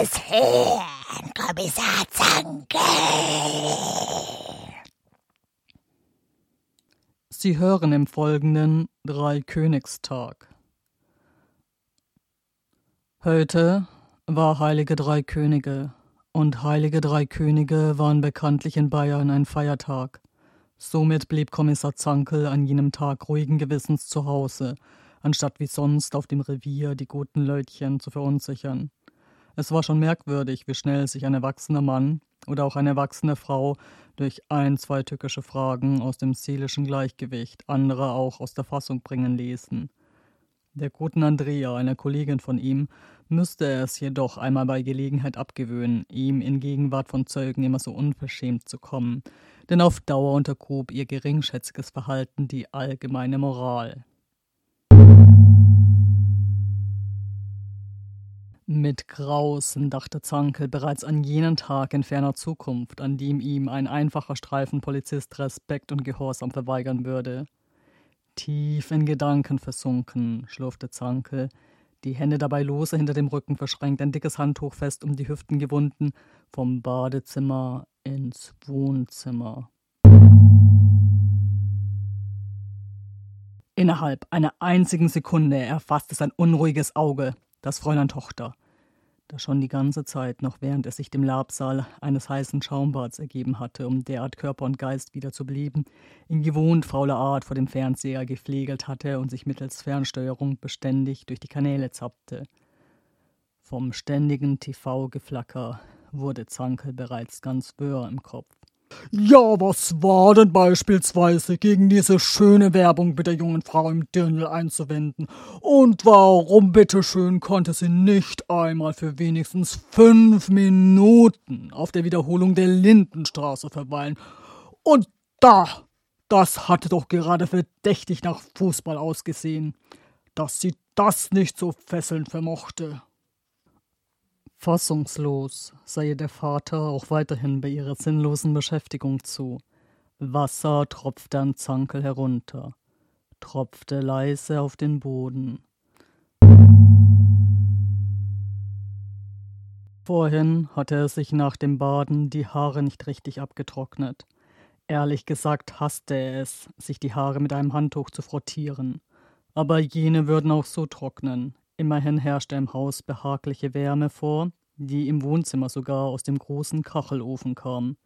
des Herrn Kommissar Zanke. Sie hören im Folgenden Dreikönigstag. Heute war Heilige Drei Könige, und Heilige Drei Könige waren bekanntlich in Bayern ein Feiertag. Somit blieb Kommissar Zankel an jenem Tag ruhigen Gewissens zu Hause, anstatt wie sonst auf dem Revier die guten Leutchen zu verunsichern. Es war schon merkwürdig, wie schnell sich ein erwachsener Mann oder auch eine erwachsene Frau durch ein, zwei tückische Fragen aus dem seelischen Gleichgewicht, andere auch aus der Fassung bringen ließen. Der guten Andrea, einer Kollegin von ihm, müsste er es jedoch einmal bei Gelegenheit abgewöhnen, ihm in Gegenwart von Zeugen immer so unverschämt zu kommen, denn auf Dauer untergrub ihr geringschätziges Verhalten die allgemeine Moral. Mit Grausen dachte Zankel bereits an jenen Tag in ferner Zukunft, an dem ihm ein einfacher Streifenpolizist Respekt und Gehorsam verweigern würde. Tief in Gedanken versunken, schlurfte Zankel, die Hände dabei lose hinter dem Rücken verschränkt, ein dickes Handtuch fest um die Hüften gewunden, vom Badezimmer ins Wohnzimmer. Innerhalb einer einzigen Sekunde erfasste sein unruhiges Auge das Fräulein Tochter, das schon die ganze Zeit, noch während es sich dem Labsaal eines heißen Schaumbads ergeben hatte, um derart Körper und Geist wieder zu beleben, in gewohnt fauler Art vor dem Fernseher gepflegelt hatte und sich mittels Fernsteuerung beständig durch die Kanäle zappte. Vom ständigen TV-Geflacker wurde Zankel bereits ganz wirr im Kopf. Ja, was war denn beispielsweise gegen diese schöne Werbung mit der jungen Frau im Dirndl einzuwenden? Und warum bitteschön konnte sie nicht einmal für wenigstens fünf Minuten auf der Wiederholung der Lindenstraße verweilen? Und da, das hatte doch gerade verdächtig nach Fußball ausgesehen, dass sie das nicht so fesselnd vermochte. Fassungslos sah ihr der Vater auch weiterhin bei ihrer sinnlosen Beschäftigung zu. Wasser tropfte an Zankel herunter, tropfte leise auf den Boden. Vorhin hatte er sich nach dem Baden die Haare nicht richtig abgetrocknet. Ehrlich gesagt hasste er es, sich die Haare mit einem Handtuch zu frottieren. Aber jene würden auch so trocknen, Immerhin herrschte im Haus behagliche Wärme vor, die im Wohnzimmer sogar aus dem großen Kachelofen kam.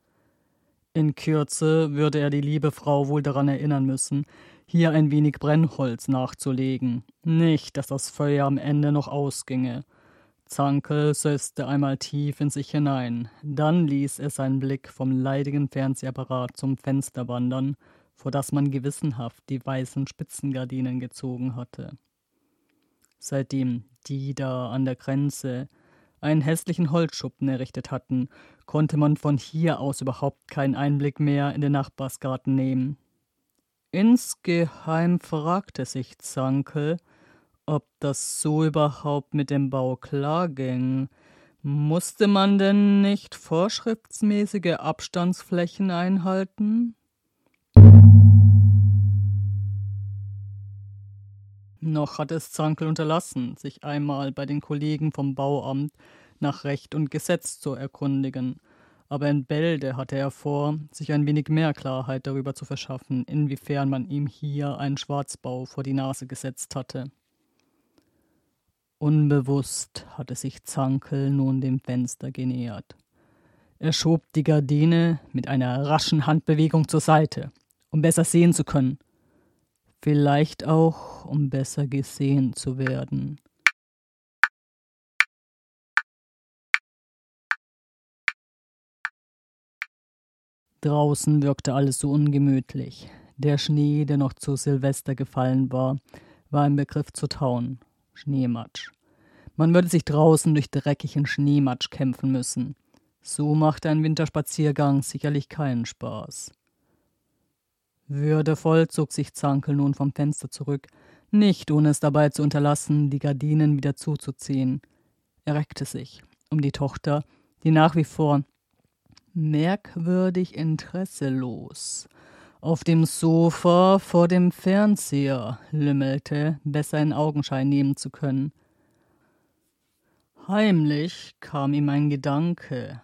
In Kürze würde er die liebe Frau wohl daran erinnern müssen, hier ein wenig Brennholz nachzulegen. Nicht, dass das Feuer am Ende noch ausginge. Zankel setzte einmal tief in sich hinein. Dann ließ er seinen Blick vom leidigen Fernsehapparat zum Fenster wandern, vor das man gewissenhaft die weißen Spitzengardinen gezogen hatte seitdem die da an der Grenze einen hässlichen Holzschuppen errichtet hatten, konnte man von hier aus überhaupt keinen Einblick mehr in den Nachbarsgarten nehmen. Insgeheim fragte sich Zankel, ob das so überhaupt mit dem Bau klar ging. Musste man denn nicht vorschriftsmäßige Abstandsflächen einhalten? Noch hat es Zankel unterlassen, sich einmal bei den Kollegen vom Bauamt nach Recht und Gesetz zu erkundigen. Aber in Bälde hatte er vor, sich ein wenig mehr Klarheit darüber zu verschaffen, inwiefern man ihm hier einen Schwarzbau vor die Nase gesetzt hatte. Unbewusst hatte sich Zankel nun dem Fenster genähert. Er schob die Gardine mit einer raschen Handbewegung zur Seite, um besser sehen zu können. Vielleicht auch, um besser gesehen zu werden. Draußen wirkte alles so ungemütlich. Der Schnee, der noch zu Silvester gefallen war, war im Begriff zu tauen. Schneematsch. Man würde sich draußen durch dreckigen Schneematsch kämpfen müssen. So machte ein Winterspaziergang sicherlich keinen Spaß. Würdevoll zog sich Zankel nun vom Fenster zurück, nicht ohne es dabei zu unterlassen, die Gardinen wieder zuzuziehen. Er reckte sich, um die Tochter, die nach wie vor merkwürdig interesselos auf dem Sofa vor dem Fernseher lümmelte, besser in Augenschein nehmen zu können. Heimlich kam ihm ein Gedanke,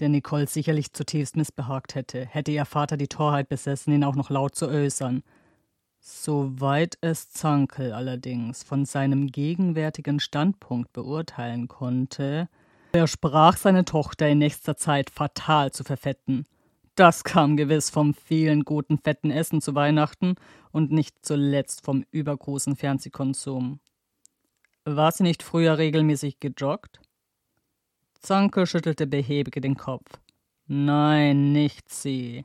der Nicole sicherlich zutiefst missbehagt hätte, hätte ihr Vater die Torheit besessen, ihn auch noch laut zu äußern. Soweit es Zankel allerdings von seinem gegenwärtigen Standpunkt beurteilen konnte, versprach seine Tochter in nächster Zeit fatal zu verfetten. Das kam gewiss vom vielen guten fetten Essen zu Weihnachten und nicht zuletzt vom übergroßen Fernsehkonsum. War sie nicht früher regelmäßig gejoggt? Zanke schüttelte behäbig den Kopf. Nein, nicht sie.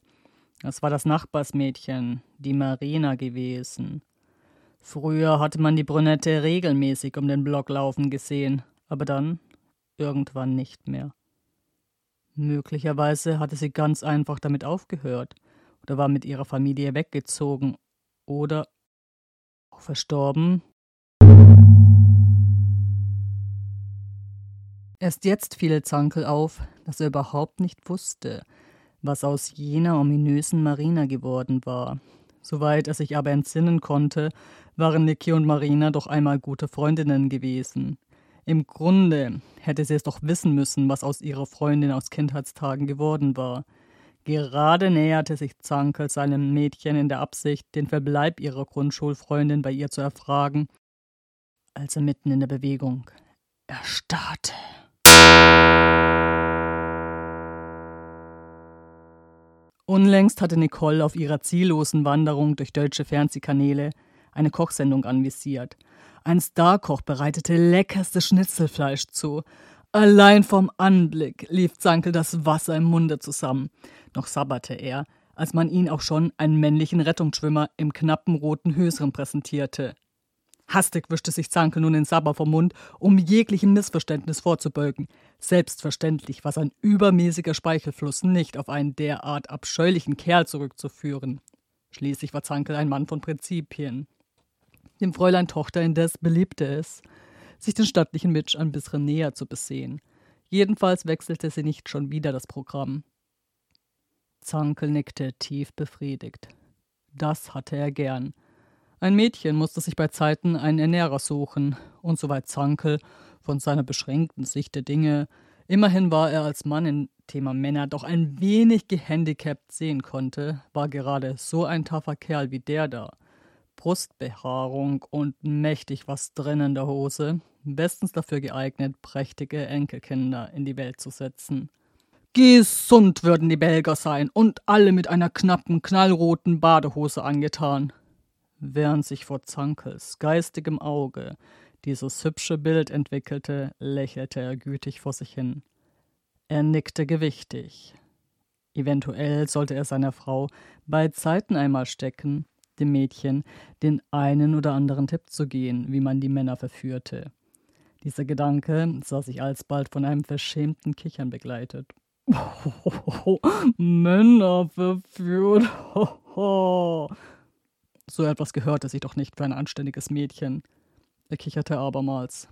Es war das Nachbarsmädchen, die Marina gewesen. Früher hatte man die Brünette regelmäßig um den Block laufen gesehen, aber dann irgendwann nicht mehr. Möglicherweise hatte sie ganz einfach damit aufgehört oder war mit ihrer Familie weggezogen oder verstorben. Erst jetzt fiel Zankel auf, dass er überhaupt nicht wusste, was aus jener ominösen Marina geworden war. Soweit er sich aber entsinnen konnte, waren Niki und Marina doch einmal gute Freundinnen gewesen. Im Grunde hätte sie es doch wissen müssen, was aus ihrer Freundin aus Kindheitstagen geworden war. Gerade näherte sich Zankel seinem Mädchen in der Absicht, den Verbleib ihrer Grundschulfreundin bei ihr zu erfragen, als er mitten in der Bewegung erstarrte. Unlängst hatte Nicole auf ihrer ziellosen Wanderung durch deutsche Fernsehkanäle eine Kochsendung anvisiert – ein Starkoch bereitete leckerstes Schnitzelfleisch zu. Allein vom Anblick lief Zankel das Wasser im Munde zusammen. Noch sabberte er, als man ihn auch schon einen männlichen Rettungsschwimmer im knappen roten Höseren präsentierte. Hastig wischte sich Zankel nun den Sabber vom Mund, um jeglichem Missverständnis vorzubeugen. Selbstverständlich war sein übermäßiger Speichelfluss nicht auf einen derart abscheulichen Kerl zurückzuführen. Schließlich war Zankel ein Mann von Prinzipien. Dem Fräulein Tochter indes beliebte es, sich den stattlichen Mitch ein bisschen näher zu besehen. Jedenfalls wechselte sie nicht schon wieder das Programm. Zankel nickte tief befriedigt. Das hatte er gern. Ein Mädchen musste sich bei Zeiten einen Ernährer suchen, und soweit Zankel von seiner beschränkten Sicht der Dinge, immerhin war er als Mann im Thema Männer doch ein wenig gehandicapt sehen konnte, war gerade so ein taffer Kerl wie der da Brustbehaarung und mächtig was drin in der Hose, bestens dafür geeignet, prächtige Enkelkinder in die Welt zu setzen. Gesund würden die Belger sein und alle mit einer knappen, knallroten Badehose angetan. Während sich vor Zankels geistigem Auge dieses hübsche Bild entwickelte, lächelte er gütig vor sich hin. Er nickte gewichtig. Eventuell sollte er seiner Frau bei Zeiten einmal stecken, dem Mädchen den einen oder anderen Tipp zu gehen, wie man die Männer verführte. Dieser Gedanke sah sich alsbald von einem verschämten Kichern begleitet. Männer verführt. so etwas gehörte sich doch nicht für ein anständiges Mädchen. Er kicherte abermals.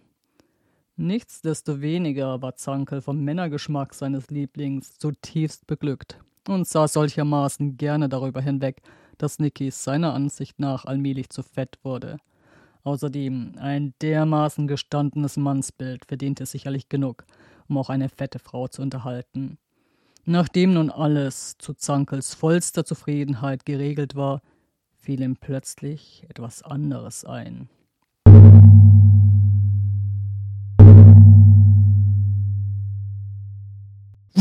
Nichtsdestoweniger war Zankel vom Männergeschmack seines Lieblings zutiefst beglückt und sah solchermaßen gerne darüber hinweg, dass Nicky seiner Ansicht nach allmählich zu fett wurde. Außerdem ein dermaßen gestandenes Mannsbild verdiente sicherlich genug, um auch eine fette Frau zu unterhalten. Nachdem nun alles zu Zankels vollster Zufriedenheit geregelt war, fiel ihm plötzlich etwas anderes ein.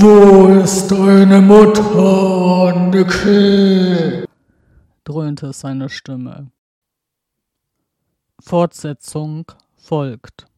Wo ist deine Mutter, Nicky? dröhnte seine Stimme. Fortsetzung folgt.